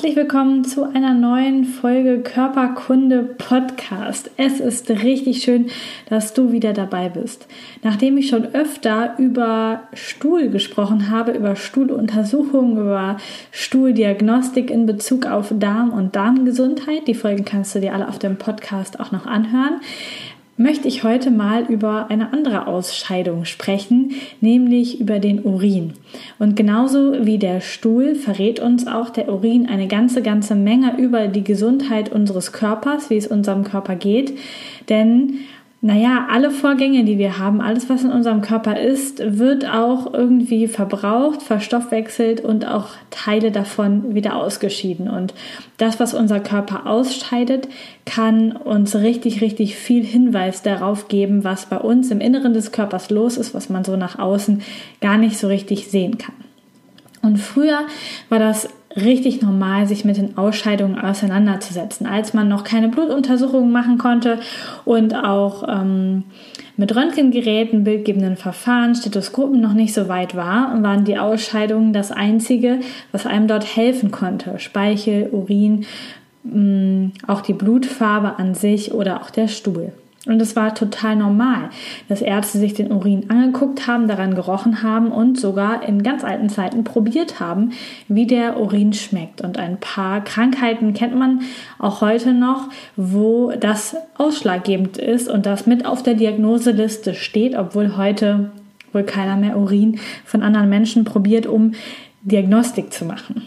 Herzlich willkommen zu einer neuen Folge Körperkunde Podcast. Es ist richtig schön, dass du wieder dabei bist. Nachdem ich schon öfter über Stuhl gesprochen habe, über Stuhluntersuchungen, über Stuhldiagnostik in Bezug auf Darm und Darmgesundheit, die Folgen kannst du dir alle auf dem Podcast auch noch anhören, möchte ich heute mal über eine andere Ausscheidung sprechen, nämlich über den Urin. Und genauso wie der Stuhl verrät uns auch der Urin eine ganze, ganze Menge über die Gesundheit unseres Körpers, wie es unserem Körper geht. Denn naja, alle Vorgänge, die wir haben, alles, was in unserem Körper ist, wird auch irgendwie verbraucht, verstoffwechselt und auch Teile davon wieder ausgeschieden. Und das, was unser Körper ausscheidet, kann uns richtig, richtig viel Hinweis darauf geben, was bei uns im Inneren des Körpers los ist, was man so nach außen gar nicht so richtig sehen kann. Und früher war das richtig normal, sich mit den Ausscheidungen auseinanderzusetzen. Als man noch keine Blutuntersuchungen machen konnte und auch ähm, mit Röntgengeräten, bildgebenden Verfahren, Stethoskopen noch nicht so weit war, waren die Ausscheidungen das Einzige, was einem dort helfen konnte. Speichel, Urin, mh, mm, auch die Blutfarbe an sich oder auch der Stuhl. Und es war total normal, dass Ärzte sich den Urin angeguckt haben, daran gerochen haben und sogar in ganz alten Zeiten probiert haben, wie der Urin schmeckt. Und ein paar Krankheiten kennt man auch heute noch, wo das ausschlaggebend ist und das mit auf der Diagnoseliste steht, obwohl heute wohl keiner mehr Urin von anderen Menschen probiert, um Diagnostik zu machen.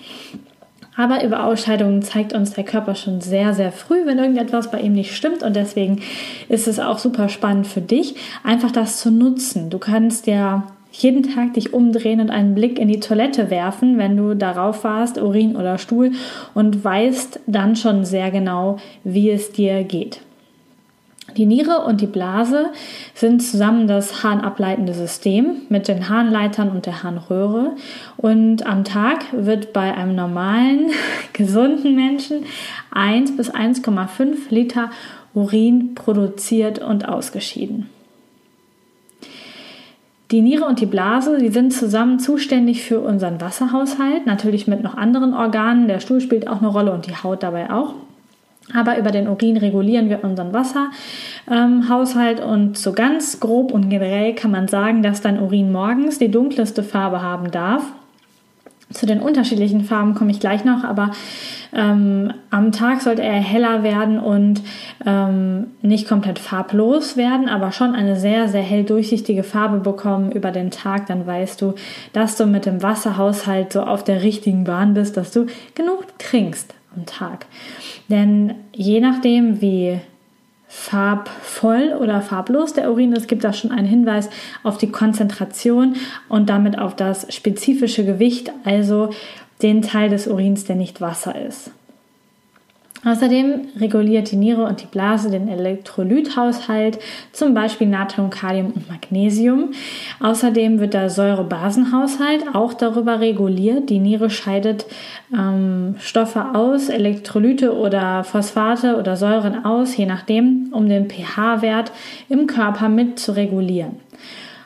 Aber über Ausscheidungen zeigt uns der Körper schon sehr, sehr früh, wenn irgendetwas bei ihm nicht stimmt. Und deswegen ist es auch super spannend für dich, einfach das zu nutzen. Du kannst ja jeden Tag dich umdrehen und einen Blick in die Toilette werfen, wenn du darauf warst, Urin oder Stuhl, und weißt dann schon sehr genau, wie es dir geht. Die Niere und die Blase sind zusammen das harnableitende System mit den Harnleitern und der Harnröhre. Und am Tag wird bei einem normalen, gesunden Menschen 1 bis 1,5 Liter Urin produziert und ausgeschieden. Die Niere und die Blase, die sind zusammen zuständig für unseren Wasserhaushalt, natürlich mit noch anderen Organen. Der Stuhl spielt auch eine Rolle und die Haut dabei auch. Aber über den Urin regulieren wir unseren Wasserhaushalt ähm, und so ganz grob und generell kann man sagen, dass dein Urin morgens die dunkelste Farbe haben darf. Zu den unterschiedlichen Farben komme ich gleich noch, aber ähm, am Tag sollte er heller werden und ähm, nicht komplett farblos werden, aber schon eine sehr, sehr hell durchsichtige Farbe bekommen über den Tag. Dann weißt du, dass du mit dem Wasserhaushalt so auf der richtigen Bahn bist, dass du genug trinkst am Tag. Denn je nachdem, wie farbvoll oder farblos der Urin ist, gibt das schon einen Hinweis auf die Konzentration und damit auf das spezifische Gewicht, also den Teil des Urins, der nicht Wasser ist. Außerdem reguliert die Niere und die Blase den Elektrolythaushalt, zum Beispiel Natrium, Kalium und Magnesium. Außerdem wird der Säurebasenhaushalt auch darüber reguliert. Die Niere scheidet ähm, Stoffe aus, Elektrolyte oder Phosphate oder Säuren aus, je nachdem, um den pH-Wert im Körper mit zu regulieren.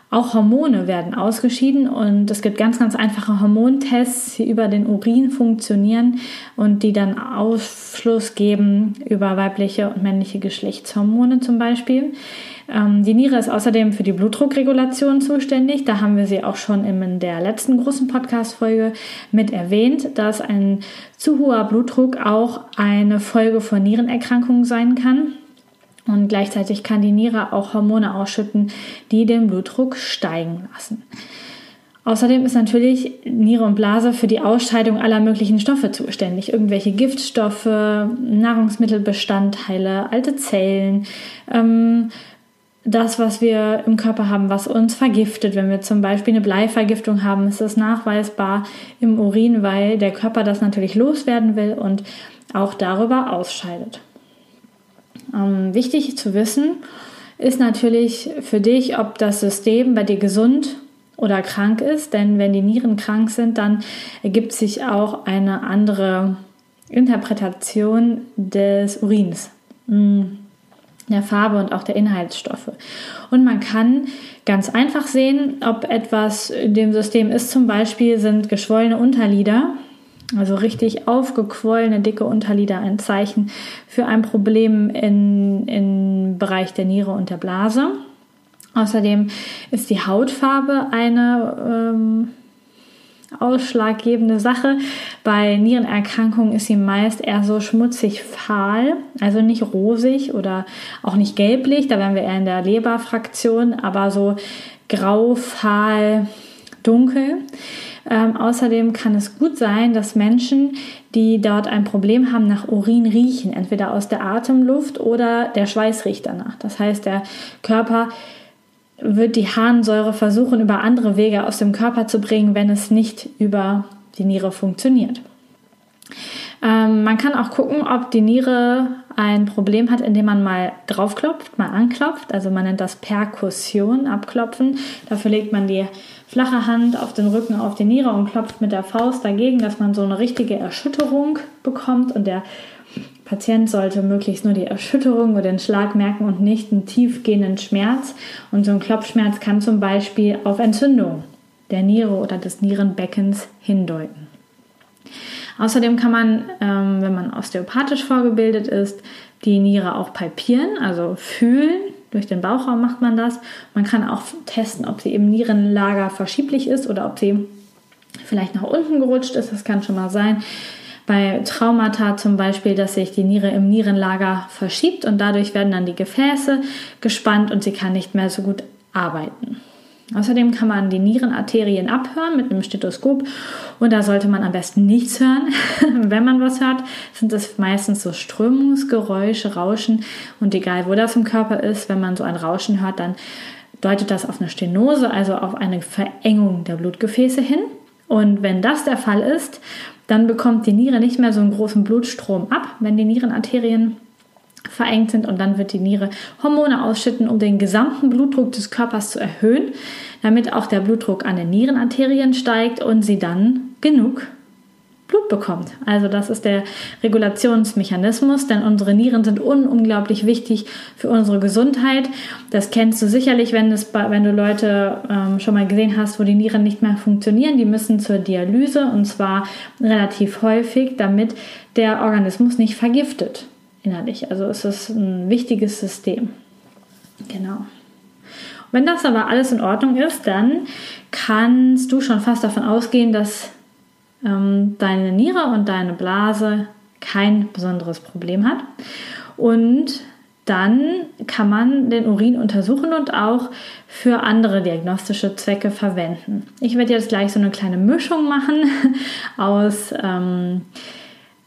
Auch Hormone werden ausgeschieden und es gibt ganz, ganz einfache Hormontests, die über den Urin funktionieren und die dann Aufschluss geben über weibliche und männliche Geschlechtshormone zum Beispiel. Ähm, die Niere ist außerdem für die Blutdruckregulation zuständig. Da haben wir sie auch schon in der letzten großen Podcast-Folge mit erwähnt, dass ein zu hoher Blutdruck auch eine Folge von Nierenerkrankungen sein kann. Und gleichzeitig kann die Niere auch Hormone ausschütten, die den Blutdruck steigen lassen. Außerdem ist natürlich Niere und Blase für die Ausscheidung aller möglichen Stoffe zuständig. Irgendwelche Giftstoffe, Nahrungsmittelbestandteile, alte Zellen, ähm, das, was wir im Körper haben, was uns vergiftet. Wenn wir zum Beispiel eine Bleivergiftung haben, ist das nachweisbar im Urin, weil der Körper das natürlich loswerden will und auch darüber ausscheidet. Ähm, wichtig zu wissen ist natürlich für dich, ob das System bei dir gesund oder krank ist. Denn wenn die Nieren krank sind, dann ergibt sich auch eine andere Interpretation des Urins, mm, der Farbe und auch der Inhaltsstoffe. Und man kann ganz einfach sehen, ob etwas in dem System ist. Zum Beispiel sind geschwollene Unterlieder, also richtig aufgequollene, dicke Unterlieder, ein Zeichen für ein Problem in, im Bereich der Niere und der Blase. Außerdem ist die Hautfarbe eine ähm, ausschlaggebende Sache. Bei Nierenerkrankungen ist sie meist eher so schmutzig fahl, also nicht rosig oder auch nicht gelblich, da wären wir eher in der Leberfraktion, aber so grau, fahl, dunkel. Ähm, außerdem kann es gut sein, dass Menschen, die dort ein Problem haben, nach Urin riechen, entweder aus der Atemluft oder der Schweiß riecht danach. Das heißt, der Körper wird die Harnsäure versuchen, über andere Wege aus dem Körper zu bringen, wenn es nicht über die Niere funktioniert. Ähm, man kann auch gucken, ob die Niere ein Problem hat, indem man mal draufklopft, mal anklopft. Also man nennt das Perkussion, abklopfen. Dafür legt man die flache Hand auf den Rücken, auf die Niere und klopft mit der Faust dagegen, dass man so eine richtige Erschütterung bekommt und der Patient sollte möglichst nur die Erschütterung oder den Schlag merken und nicht einen tiefgehenden Schmerz. Und so ein Klopfschmerz kann zum Beispiel auf Entzündung der Niere oder des Nierenbeckens hindeuten. Außerdem kann man, ähm, wenn man osteopathisch vorgebildet ist, die Niere auch palpieren, also fühlen. Durch den Bauchraum macht man das. Man kann auch testen, ob sie im Nierenlager verschieblich ist oder ob sie vielleicht nach unten gerutscht ist. Das kann schon mal sein bei Traumata zum Beispiel, dass sich die Niere im Nierenlager verschiebt und dadurch werden dann die Gefäße gespannt und sie kann nicht mehr so gut arbeiten. Außerdem kann man die Nierenarterien abhören mit einem Stethoskop und da sollte man am besten nichts hören. Wenn man was hört, sind es meistens so Strömungsgeräusche, Rauschen und egal wo das im Körper ist, wenn man so ein Rauschen hört, dann deutet das auf eine Stenose, also auf eine Verengung der Blutgefäße hin. Und wenn das der Fall ist, dann bekommt die Niere nicht mehr so einen großen Blutstrom ab, wenn die Nierenarterien verengt sind und dann wird die Niere Hormone ausschütten, um den gesamten Blutdruck des Körpers zu erhöhen, damit auch der Blutdruck an den Nierenarterien steigt und sie dann genug Blut bekommt. Also das ist der Regulationsmechanismus, denn unsere Nieren sind unglaublich wichtig für unsere Gesundheit. Das kennst du sicherlich, wenn, es, wenn du Leute ähm, schon mal gesehen hast, wo die Nieren nicht mehr funktionieren. Die müssen zur Dialyse und zwar relativ häufig, damit der Organismus nicht vergiftet innerlich. Also es ist ein wichtiges System. Genau. Wenn das aber alles in Ordnung ist, dann kannst du schon fast davon ausgehen, dass ähm, deine Niere und deine Blase kein besonderes Problem hat. Und dann kann man den Urin untersuchen und auch für andere diagnostische Zwecke verwenden. Ich werde jetzt gleich so eine kleine Mischung machen aus ähm,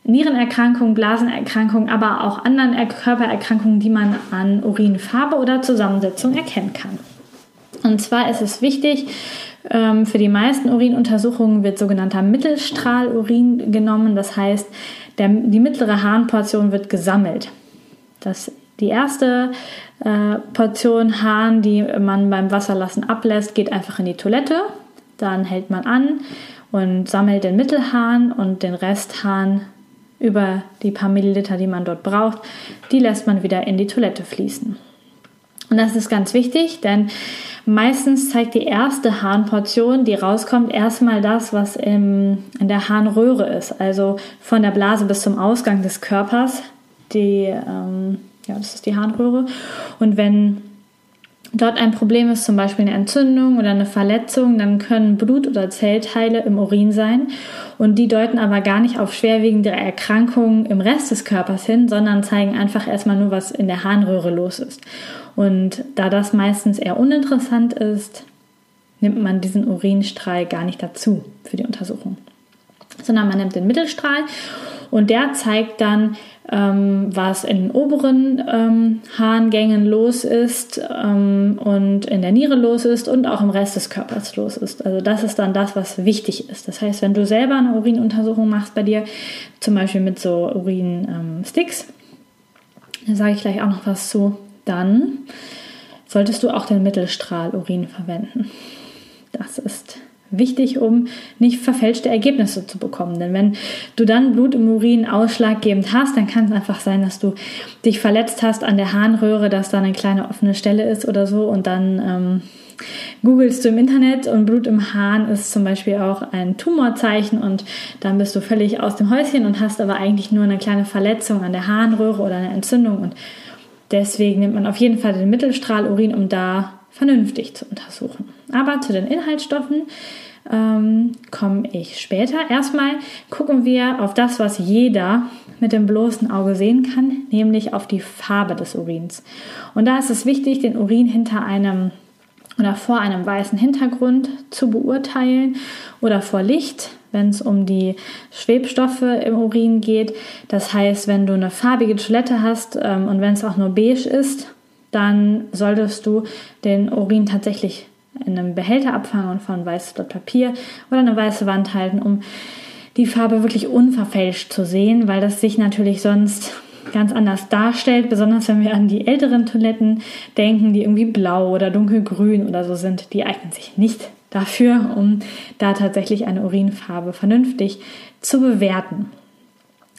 Nierenerkrankungen, Blasenerkrankungen, aber auch anderen Körpererkrankungen, die man an Urinfarbe oder Zusammensetzung erkennen kann. Und zwar ist es wichtig, ähm, für die meisten Urinuntersuchungen wird sogenannter Mittelstrahlurin genommen. Das heißt, der, die mittlere Harnportion wird gesammelt. Das, die erste äh, Portion Harn, die man beim Wasserlassen ablässt, geht einfach in die Toilette. Dann hält man an und sammelt den Mittelhahn und den Resthahn über die paar Milliliter, die man dort braucht, die lässt man wieder in die Toilette fließen. Und das ist ganz wichtig, denn meistens zeigt die erste Harnportion, die rauskommt, erstmal das, was im, in der Harnröhre ist, also von der Blase bis zum Ausgang des Körpers. Die, ähm, ja, das ist die Harnröhre. Und wenn dort ein Problem ist, zum Beispiel eine Entzündung oder eine Verletzung, dann können Blut- oder Zellteile im Urin sein. Und die deuten aber gar nicht auf schwerwiegende Erkrankungen im Rest des Körpers hin, sondern zeigen einfach erstmal nur, was in der Harnröhre los ist. Und da das meistens eher uninteressant ist, nimmt man diesen Urinstrahl gar nicht dazu für die Untersuchung, sondern man nimmt den Mittelstrahl und der zeigt dann, ähm, was in den oberen ähm, Harngängen los ist ähm, und in der Niere los ist und auch im Rest des Körpers los ist. Also das ist dann das, was wichtig ist. Das heißt, wenn du selber eine Urinuntersuchung machst bei dir, zum Beispiel mit so Urinsticks, da sage ich gleich auch noch was zu, dann solltest du auch den Mittelstrahlurin verwenden. Das ist wichtig, um nicht verfälschte Ergebnisse zu bekommen. Denn wenn du dann Blut im Urin ausschlaggebend hast, dann kann es einfach sein, dass du dich verletzt hast an der Harnröhre, dass da eine kleine offene Stelle ist oder so und dann ähm, googelst du im Internet und Blut im Hahn ist zum Beispiel auch ein Tumorzeichen und dann bist du völlig aus dem Häuschen und hast aber eigentlich nur eine kleine Verletzung an der Harnröhre oder eine Entzündung und deswegen nimmt man auf jeden Fall den Mittelstrahlurin, um da vernünftig zu untersuchen. Aber zu den Inhaltsstoffen ähm, komme ich später. Erstmal gucken wir auf das, was jeder mit dem bloßen Auge sehen kann, nämlich auf die Farbe des Urins. Und da ist es wichtig, den Urin hinter einem oder vor einem weißen Hintergrund zu beurteilen oder vor Licht, wenn es um die Schwebstoffe im Urin geht. Das heißt, wenn du eine farbige Toilette hast ähm, und wenn es auch nur beige ist, dann solltest du den Urin tatsächlich in einem Behälter abfangen und von weißes Blatt Papier oder eine weiße Wand halten, um die Farbe wirklich unverfälscht zu sehen, weil das sich natürlich sonst ganz anders darstellt, besonders wenn wir an die älteren Toiletten denken, die irgendwie blau oder dunkelgrün oder so sind. Die eignen sich nicht dafür, um da tatsächlich eine Urinfarbe vernünftig zu bewerten.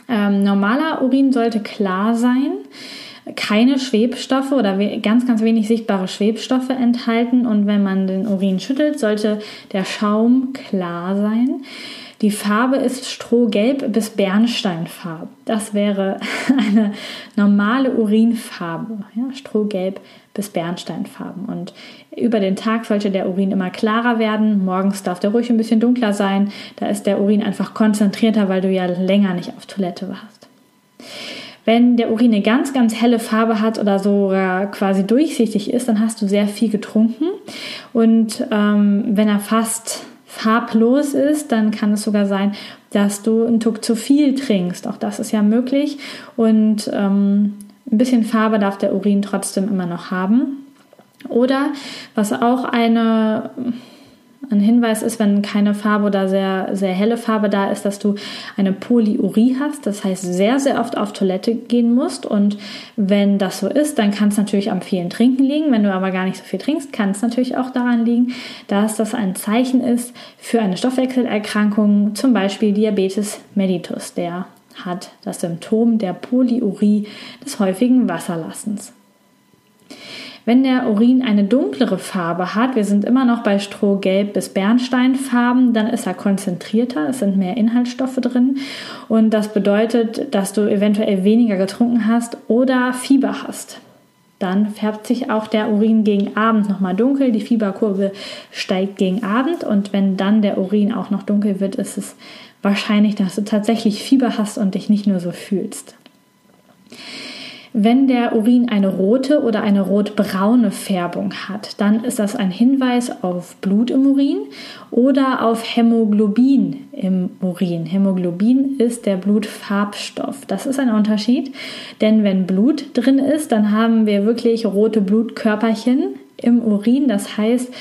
Ähm, normaler Urin sollte klar sein keine Schwebstoffe oder ganz, ganz wenig sichtbare Schwebstoffe enthalten. Und wenn man den Urin schüttelt, sollte der Schaum klar sein. Die Farbe ist strohgelb bis bernsteinfarb. Das wäre eine normale Urinfarbe. Ja, strohgelb bis bernsteinfarben. Und über den Tag sollte der Urin immer klarer werden. Morgens darf der ruhig ein bisschen dunkler sein. Da ist der Urin einfach konzentrierter, weil du ja länger nicht auf Toilette warst. Wenn der Urin eine ganz, ganz helle Farbe hat oder sogar quasi durchsichtig ist, dann hast du sehr viel getrunken. Und ähm, wenn er fast farblos ist, dann kann es sogar sein, dass du einen Tuck zu viel trinkst. Auch das ist ja möglich. Und ähm, ein bisschen Farbe darf der Urin trotzdem immer noch haben. Oder was auch eine ein Hinweis ist, wenn keine Farbe oder sehr, sehr helle Farbe da ist, dass du eine Polyurie hast, das heißt sehr, sehr oft auf Toilette gehen musst. Und wenn das so ist, dann kann es natürlich am vielen Trinken liegen. Wenn du aber gar nicht so viel trinkst, kann es natürlich auch daran liegen, dass das ein Zeichen ist für eine Stoffwechselerkrankung, zum Beispiel Diabetes mellitus. Der hat das Symptom der Polyurie des häufigen Wasserlassens. Wenn der Urin eine dunklere Farbe hat, wir sind immer noch bei Strohgelb bis Bernsteinfarben, dann ist er konzentrierter, es sind mehr Inhaltsstoffe drin und das bedeutet, dass du eventuell weniger getrunken hast oder Fieber hast. Dann färbt sich auch der Urin gegen Abend nochmal dunkel, die Fieberkurve steigt gegen Abend und wenn dann der Urin auch noch dunkel wird, ist es wahrscheinlich, dass du tatsächlich Fieber hast und dich nicht nur so fühlst. Wenn der Urin eine rote oder eine rotbraune Färbung hat, dann ist das ein Hinweis auf Blut im Urin oder auf Hämoglobin im Urin. Hämoglobin ist der Blutfarbstoff. Das ist ein Unterschied, denn wenn Blut drin ist, dann haben wir wirklich rote Blutkörperchen im Urin. Das heißt,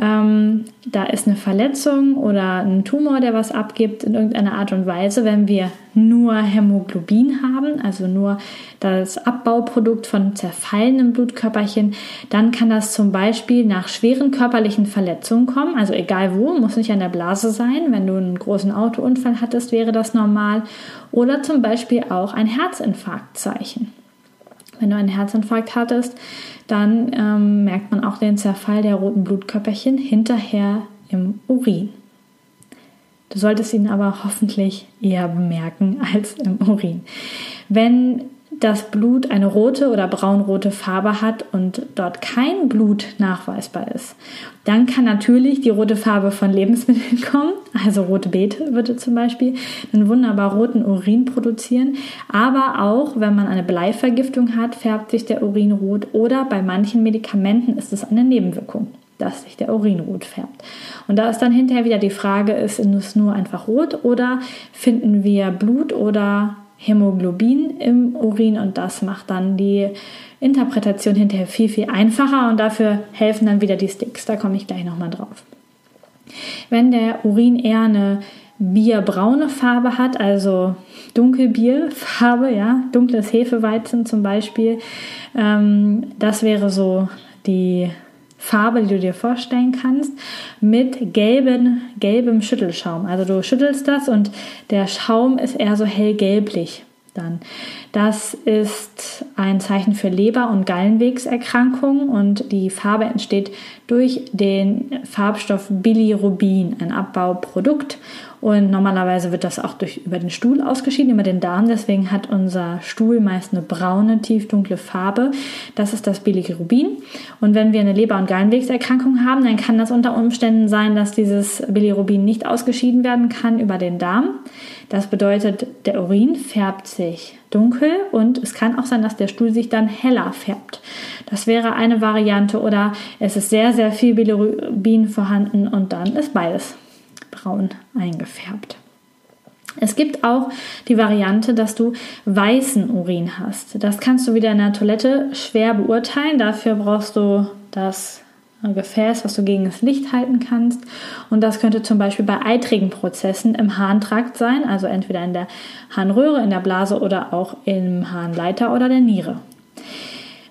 ähm, da ist eine Verletzung oder ein Tumor, der was abgibt in irgendeiner Art und Weise. Wenn wir nur Hämoglobin haben, also nur das Abbauprodukt von zerfallenen Blutkörperchen, dann kann das zum Beispiel nach schweren körperlichen Verletzungen kommen. Also egal wo, muss nicht an der Blase sein. Wenn du einen großen Autounfall hattest, wäre das normal. Oder zum Beispiel auch ein Herzinfarktzeichen. Wenn du einen Herzinfarkt hattest, dann ähm, merkt man auch den Zerfall der roten Blutkörperchen hinterher im Urin. Du solltest ihn aber hoffentlich eher bemerken als im Urin. Wenn das Blut eine rote oder braunrote Farbe hat und dort kein Blut nachweisbar ist, dann kann natürlich die rote Farbe von Lebensmitteln kommen, also rote Beete würde zum Beispiel einen wunderbar roten Urin produzieren, aber auch wenn man eine Bleivergiftung hat, färbt sich der Urin rot oder bei manchen Medikamenten ist es eine Nebenwirkung dass sich der Urin rot färbt. Und da ist dann hinterher wieder die Frage, ist es nur einfach rot oder finden wir Blut oder Hämoglobin im Urin und das macht dann die Interpretation hinterher viel, viel einfacher und dafür helfen dann wieder die Sticks. Da komme ich gleich nochmal drauf. Wenn der Urin eher eine bierbraune Farbe hat, also Dunkelbierfarbe, ja, dunkles Hefeweizen zum Beispiel, ähm, das wäre so die Farbe, die du dir vorstellen kannst, mit gelben, gelbem Schüttelschaum. Also du schüttelst das und der Schaum ist eher so hellgelblich dann. Das ist ein Zeichen für Leber- und Gallenwegserkrankungen und die Farbe entsteht durch den Farbstoff Bilirubin, ein Abbauprodukt. Und normalerweise wird das auch durch, über den Stuhl ausgeschieden, über den Darm. Deswegen hat unser Stuhl meist eine braune, tiefdunkle Farbe. Das ist das Bilirubin. Und wenn wir eine Leber- und Gallenwegserkrankung haben, dann kann das unter Umständen sein, dass dieses Bilirubin nicht ausgeschieden werden kann über den Darm. Das bedeutet, der Urin färbt sich dunkel und es kann auch sein, dass der Stuhl sich dann heller färbt. Das wäre eine Variante oder es ist sehr, sehr viel Bilirubin vorhanden und dann ist beides braun eingefärbt. Es gibt auch die Variante, dass du weißen Urin hast. Das kannst du wieder in der Toilette schwer beurteilen. Dafür brauchst du das Gefäß, was du gegen das Licht halten kannst. Und das könnte zum Beispiel bei eitrigen Prozessen im Harntrakt sein, also entweder in der Harnröhre, in der Blase oder auch im Harnleiter oder der Niere.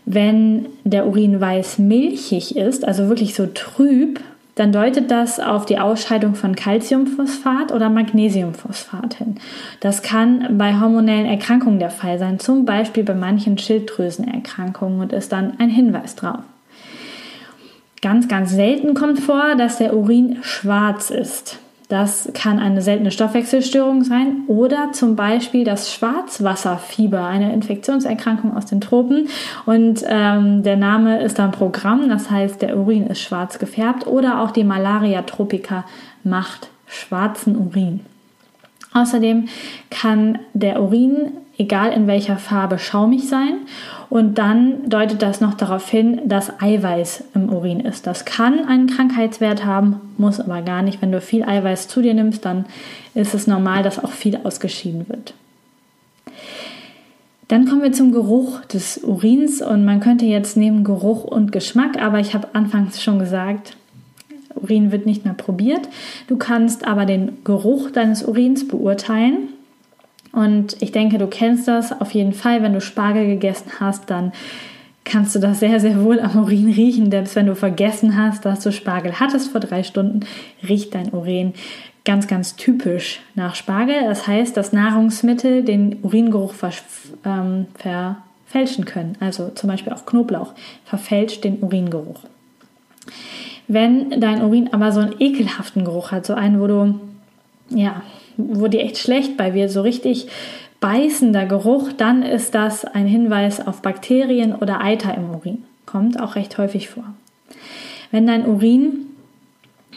Wenn der Urin weiß milchig ist, also wirklich so trüb, dann deutet das auf die Ausscheidung von Calciumphosphat oder Magnesiumphosphat hin. Das kann bei hormonellen Erkrankungen der Fall sein, zum Beispiel bei manchen Schilddrüsenerkrankungen und ist dann ein Hinweis drauf. Ganz, ganz selten kommt vor, dass der Urin schwarz ist. Das kann eine seltene Stoffwechselstörung sein oder zum Beispiel das Schwarzwasserfieber, eine Infektionserkrankung aus den Tropen. Und ähm, der Name ist dann Programm, das heißt, der Urin ist schwarz gefärbt oder auch die Malaria tropica macht schwarzen Urin. Außerdem kann der Urin, egal in welcher Farbe, schaumig sein und dann deutet das noch darauf hin, dass Eiweiß im Urin ist. Das kann einen Krankheitswert haben, muss aber gar nicht. Wenn du viel Eiweiß zu dir nimmst, dann ist es normal, dass auch viel ausgeschieden wird. Dann kommen wir zum Geruch des Urins und man könnte jetzt neben Geruch und Geschmack, aber ich habe anfangs schon gesagt, Urin wird nicht mehr probiert. Du kannst aber den Geruch deines Urins beurteilen. Und ich denke, du kennst das auf jeden Fall. Wenn du Spargel gegessen hast, dann kannst du das sehr, sehr wohl am Urin riechen. Selbst wenn du vergessen hast, dass du Spargel hattest vor drei Stunden, riecht dein Urin ganz, ganz typisch nach Spargel. Das heißt, dass Nahrungsmittel den Uringeruch ähm, verfälschen können. Also zum Beispiel auch Knoblauch verfälscht den Uringeruch. Wenn dein Urin aber so einen ekelhaften Geruch hat, so einen, wo du, ja, dir echt schlecht bei wird, so richtig beißender Geruch, dann ist das ein Hinweis auf Bakterien oder Eiter im Urin. Kommt auch recht häufig vor. Wenn dein Urin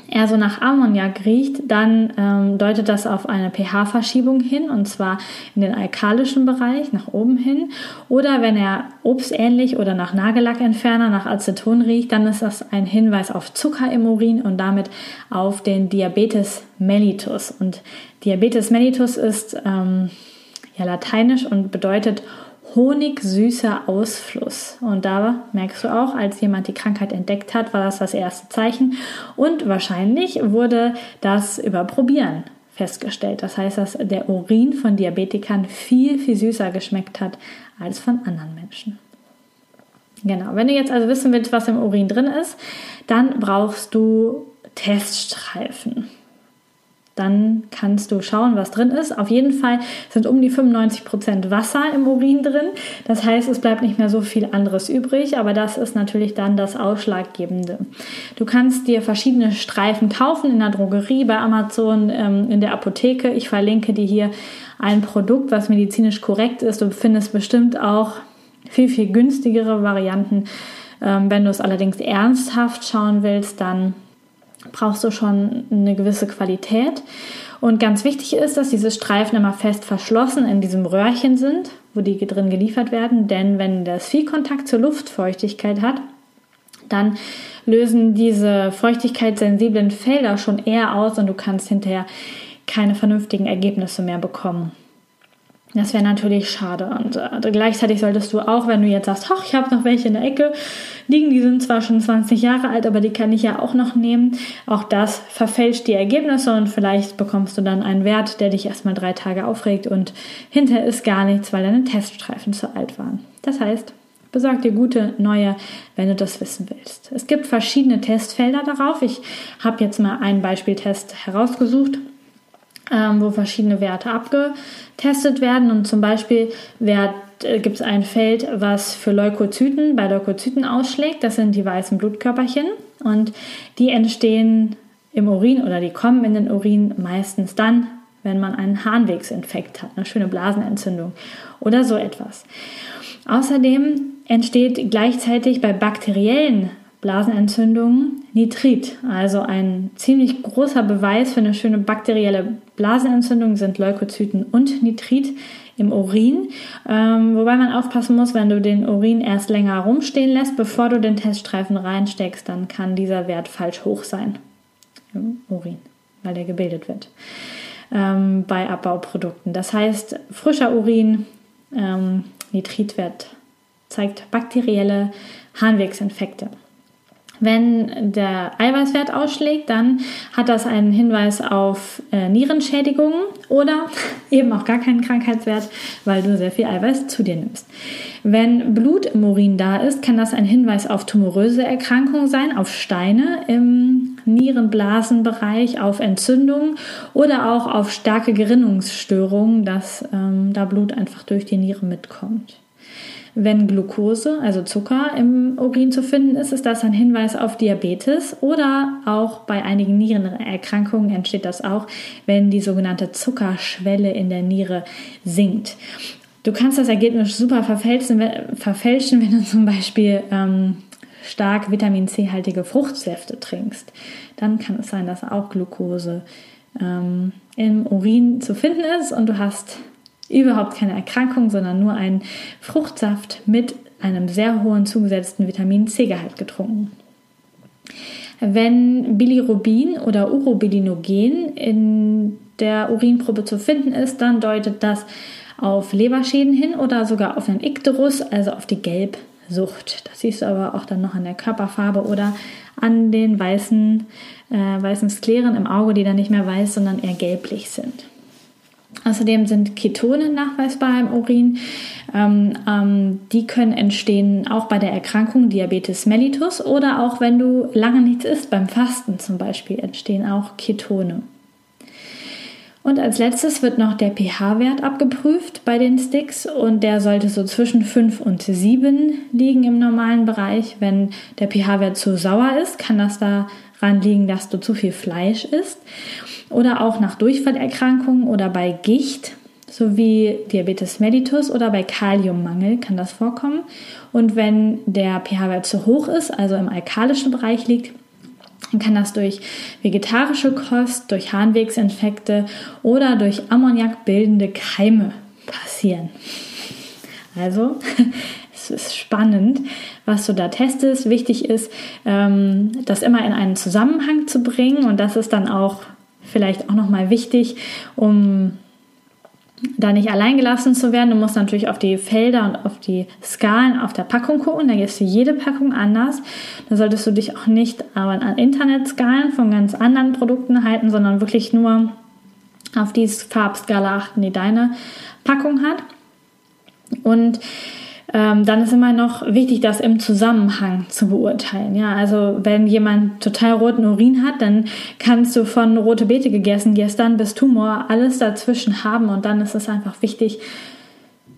er so nach Ammoniak riecht, dann ähm, deutet das auf eine pH-Verschiebung hin und zwar in den alkalischen Bereich nach oben hin. Oder wenn er obstähnlich oder nach Nagellackentferner, nach Aceton riecht, dann ist das ein Hinweis auf Zucker im Urin und damit auf den Diabetes mellitus. Und Diabetes mellitus ist ähm, ja lateinisch und bedeutet honigsüßer Ausfluss. Und da merkst du auch, als jemand die Krankheit entdeckt hat, war das das erste Zeichen. Und wahrscheinlich wurde das über Probieren festgestellt. Das heißt, dass der Urin von Diabetikern viel, viel süßer geschmeckt hat als von anderen Menschen. Genau, wenn du jetzt also wissen willst, was im Urin drin ist, dann brauchst du Teststreifen dann kannst du schauen, was drin ist. Auf jeden Fall sind um die 95% Wasser im Urin drin. Das heißt, es bleibt nicht mehr so viel anderes übrig, aber das ist natürlich dann das Ausschlaggebende. Du kannst dir verschiedene Streifen kaufen in der Drogerie, bei Amazon, ähm, in der Apotheke. Ich verlinke dir hier ein Produkt, was medizinisch korrekt ist. Du findest bestimmt auch viel, viel günstigere Varianten. Ähm, wenn du es allerdings ernsthaft schauen willst, dann brauchst du schon eine gewisse Qualität. Und ganz wichtig ist, dass diese Streifen immer fest verschlossen in diesem Röhrchen sind, wo die drin geliefert werden. Denn wenn das viel Kontakt zur Luftfeuchtigkeit hat, dann lösen diese feuchtigkeitssensiblen Felder schon eher aus und du kannst hinterher keine vernünftigen Ergebnisse mehr bekommen. Das wäre natürlich schade. Und äh, gleichzeitig solltest du auch, wenn du jetzt sagst, ach, ich habe noch welche in der Ecke liegen, die sind zwar schon 20 Jahre alt, aber die kann ich ja auch noch nehmen. Auch das verfälscht die Ergebnisse und vielleicht bekommst du dann einen Wert, der dich erstmal drei Tage aufregt und hinterher ist gar nichts, weil deine Teststreifen zu alt waren. Das heißt, Besorg dir gute neue, wenn du das wissen willst. Es gibt verschiedene Testfelder darauf. Ich habe jetzt mal einen Beispieltest herausgesucht, ähm, wo verschiedene Werte abgetestet werden. Und zum Beispiel äh, gibt es ein Feld, was für Leukozyten bei Leukozyten ausschlägt. Das sind die weißen Blutkörperchen. Und die entstehen im Urin oder die kommen in den Urin meistens dann, wenn man einen Harnwegsinfekt hat, eine schöne Blasenentzündung oder so etwas. Außerdem entsteht gleichzeitig bei bakteriellen Blasenentzündungen Nitrit. Also ein ziemlich großer Beweis für eine schöne bakterielle Blasenentzündung sind Leukozyten und Nitrit im Urin. Ähm, wobei man aufpassen muss, wenn du den Urin erst länger rumstehen lässt, bevor du den Teststreifen reinsteckst, dann kann dieser Wert falsch hoch sein im Urin, weil der gebildet wird ähm, bei Abbauprodukten. Das heißt, frischer Urin, ähm, Nitritwert zeigt bakterielle Harnwegsinfekte. Wenn der Eiweißwert ausschlägt, dann hat das einen Hinweis auf äh, Nierenschädigungen oder eben auch gar keinen Krankheitswert, weil du sehr viel Eiweiß zu dir nimmst. Wenn Blut im Urin da ist, kann das ein Hinweis auf tumoröse Erkrankungen sein, auf Steine im Nierenblasenbereich, auf Entzündungen oder auch auf starke Gerinnungsstörungen, dass ähm, da Blut einfach durch die Niere mitkommt. Wenn Glucose, also Zucker im Urin zu finden ist, ist das ein Hinweis auf Diabetes oder auch bei einigen Nierenerkrankungen entsteht das auch, wenn die sogenannte Zuckerschwelle in der Niere sinkt. Du kannst das Ergebnis super verfälschen, verfälschen wenn du zum Beispiel ähm, stark Vitamin C-haltige Fruchtsäfte trinkst. Dann kann es sein, dass auch Glucose ähm, im Urin zu finden ist und du hast überhaupt keine Erkrankung, sondern nur einen Fruchtsaft mit einem sehr hohen zugesetzten Vitamin C-Gehalt getrunken. Wenn Bilirubin oder Urobilinogen in der Urinprobe zu finden ist, dann deutet das auf Leberschäden hin oder sogar auf einen Ikterus, also auf die Gelbsucht. Das siehst du aber auch dann noch an der Körperfarbe oder an den weißen, äh, weißen Skleren im Auge, die dann nicht mehr weiß, sondern eher gelblich sind. Außerdem sind Ketone nachweisbar im Urin. Ähm, ähm, die können entstehen auch bei der Erkrankung Diabetes mellitus oder auch wenn du lange nichts isst, beim Fasten zum Beispiel, entstehen auch Ketone. Und als letztes wird noch der pH-Wert abgeprüft bei den Sticks und der sollte so zwischen 5 und 7 liegen im normalen Bereich. Wenn der pH-Wert zu sauer ist, kann das daran liegen, dass du zu viel Fleisch isst oder auch nach Durchfallerkrankungen oder bei Gicht sowie Diabetes mellitus oder bei Kaliummangel kann das vorkommen. Und wenn der pH-Wert zu hoch ist, also im alkalischen Bereich liegt, dann kann das durch vegetarische Kost, durch Harnwegsinfekte oder durch Ammoniak bildende Keime passieren. Also, es ist spannend, was du da testest. Wichtig ist, ähm, das immer in einen Zusammenhang zu bringen und das ist dann auch vielleicht auch nochmal wichtig, um da nicht allein gelassen zu werden. Du musst natürlich auf die Felder und auf die Skalen auf der Packung gucken. Da ist jede Packung anders. Da solltest du dich auch nicht aber an Internetskalen von ganz anderen Produkten halten, sondern wirklich nur auf die Farbskala achten, die deine Packung hat. Und ähm, dann ist immer noch wichtig, das im Zusammenhang zu beurteilen. Ja, also wenn jemand total roten Urin hat, dann kannst du von rote Beete gegessen gestern bis Tumor alles dazwischen haben und dann ist es einfach wichtig,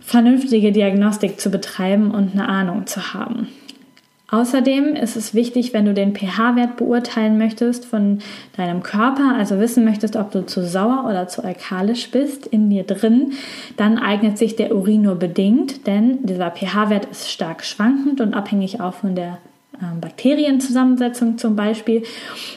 vernünftige Diagnostik zu betreiben und eine Ahnung zu haben. Außerdem ist es wichtig, wenn du den pH-Wert beurteilen möchtest von deinem Körper, also wissen möchtest, ob du zu sauer oder zu alkalisch bist in dir drin, dann eignet sich der Urin nur bedingt, denn dieser pH-Wert ist stark schwankend und abhängig auch von der ähm, Bakterienzusammensetzung zum Beispiel.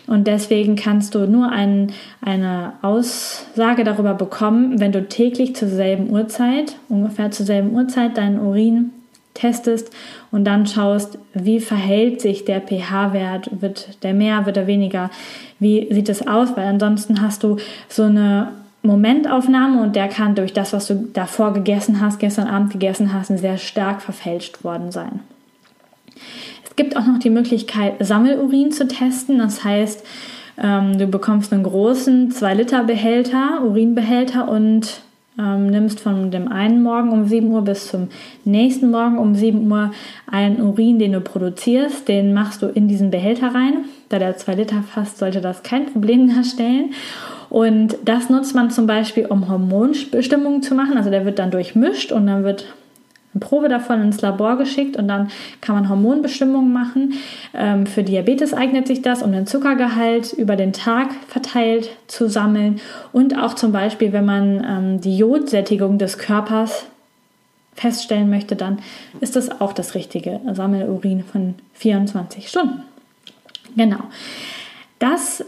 Und deswegen kannst du nur ein, eine Aussage darüber bekommen, wenn du täglich zur selben Uhrzeit, ungefähr zur selben Uhrzeit, deinen Urin testest und dann schaust, wie verhält sich der pH-Wert, wird der mehr, wird er weniger, wie sieht es aus, weil ansonsten hast du so eine Momentaufnahme und der kann durch das, was du davor gegessen hast, gestern Abend gegessen hast, sehr stark verfälscht worden sein. Es gibt auch noch die Möglichkeit, Sammelurin zu testen. Das heißt, ähm, du bekommst einen großen 2-Liter-Behälter, Urinbehälter und ähm, nimmst von dem einen Morgen um 7 Uhr bis zum nächsten Morgen um 7 Uhr einen Urin, den du produzierst, den machst du in diesen Behälter rein. Da der 2 Liter fasst, sollte das kein Problem darstellen. Und das nutzt man zum Beispiel, um Hormonbestimmungen zu machen. Also der wird dann durchmischt und dann wird eine Probe davon ins Labor geschickt und dann kann man Hormonbestimmungen machen. Ähm, für Diabetes eignet sich das, um den Zuckergehalt über den Tag verteilt zu sammeln und auch zum Beispiel, wenn man ähm, die Jodsättigung des Körpers feststellen möchte, dann ist das auch das richtige Sammelurin von 24 Stunden. Genau. Das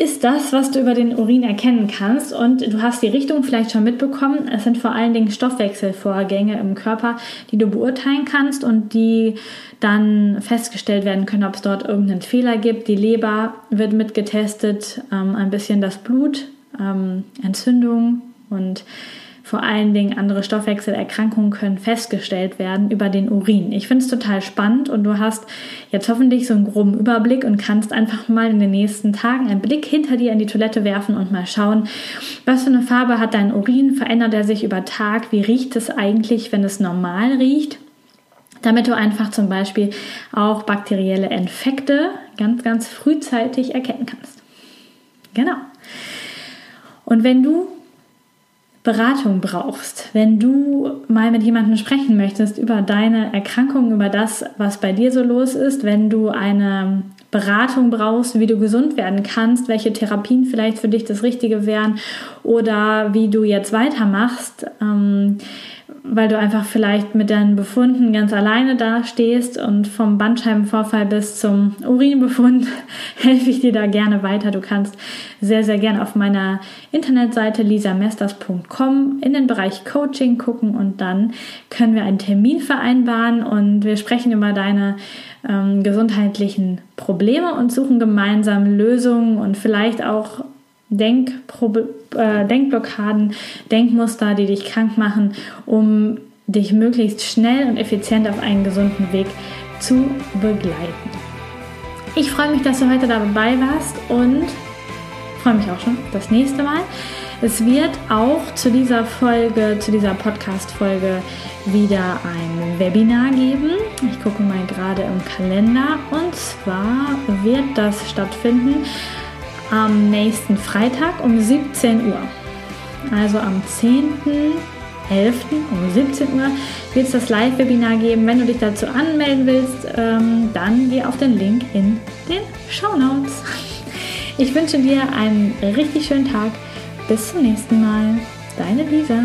ist das, was du über den Urin erkennen kannst. Und du hast die Richtung vielleicht schon mitbekommen. Es sind vor allen Dingen Stoffwechselvorgänge im Körper, die du beurteilen kannst und die dann festgestellt werden können, ob es dort irgendeinen Fehler gibt. Die Leber wird mitgetestet, ähm, ein bisschen das Blut, ähm, Entzündung und vor allen Dingen andere Stoffwechselerkrankungen können festgestellt werden über den Urin. Ich finde es total spannend und du hast jetzt hoffentlich so einen groben Überblick und kannst einfach mal in den nächsten Tagen einen Blick hinter dir in die Toilette werfen und mal schauen, was für eine Farbe hat dein Urin, verändert er sich über Tag, wie riecht es eigentlich, wenn es normal riecht damit du einfach zum Beispiel auch bakterielle Infekte ganz, ganz frühzeitig erkennen kannst. Genau. Und wenn du Beratung brauchst, wenn du mal mit jemandem sprechen möchtest über deine Erkrankung, über das, was bei dir so los ist, wenn du eine Beratung brauchst, wie du gesund werden kannst, welche Therapien vielleicht für dich das Richtige wären oder wie du jetzt weitermachst, ähm, weil du einfach vielleicht mit deinen Befunden ganz alleine dastehst und vom Bandscheibenvorfall bis zum Urinbefund helfe ich dir da gerne weiter. Du kannst sehr, sehr gerne auf meiner Internetseite lisamesters.com in den Bereich Coaching gucken und dann können wir einen Termin vereinbaren und wir sprechen über deine ähm, gesundheitlichen Probleme und suchen gemeinsam Lösungen und vielleicht auch Denkprobe, äh, Denkblockaden, Denkmuster, die dich krank machen, um dich möglichst schnell und effizient auf einen gesunden Weg zu begleiten. Ich freue mich, dass du heute dabei warst und freue mich auch schon das nächste Mal. Es wird auch zu dieser Folge, zu dieser Podcast-Folge wieder ein Webinar geben. Ich gucke mal gerade im Kalender und zwar wird das stattfinden am nächsten Freitag um 17 Uhr. Also am 10.11. um 17 Uhr wird es das Live-Webinar geben. Wenn du dich dazu anmelden willst, ähm, dann geh auf den Link in den Show Notes. Ich wünsche dir einen richtig schönen Tag. Bis zum nächsten Mal. Deine Lisa.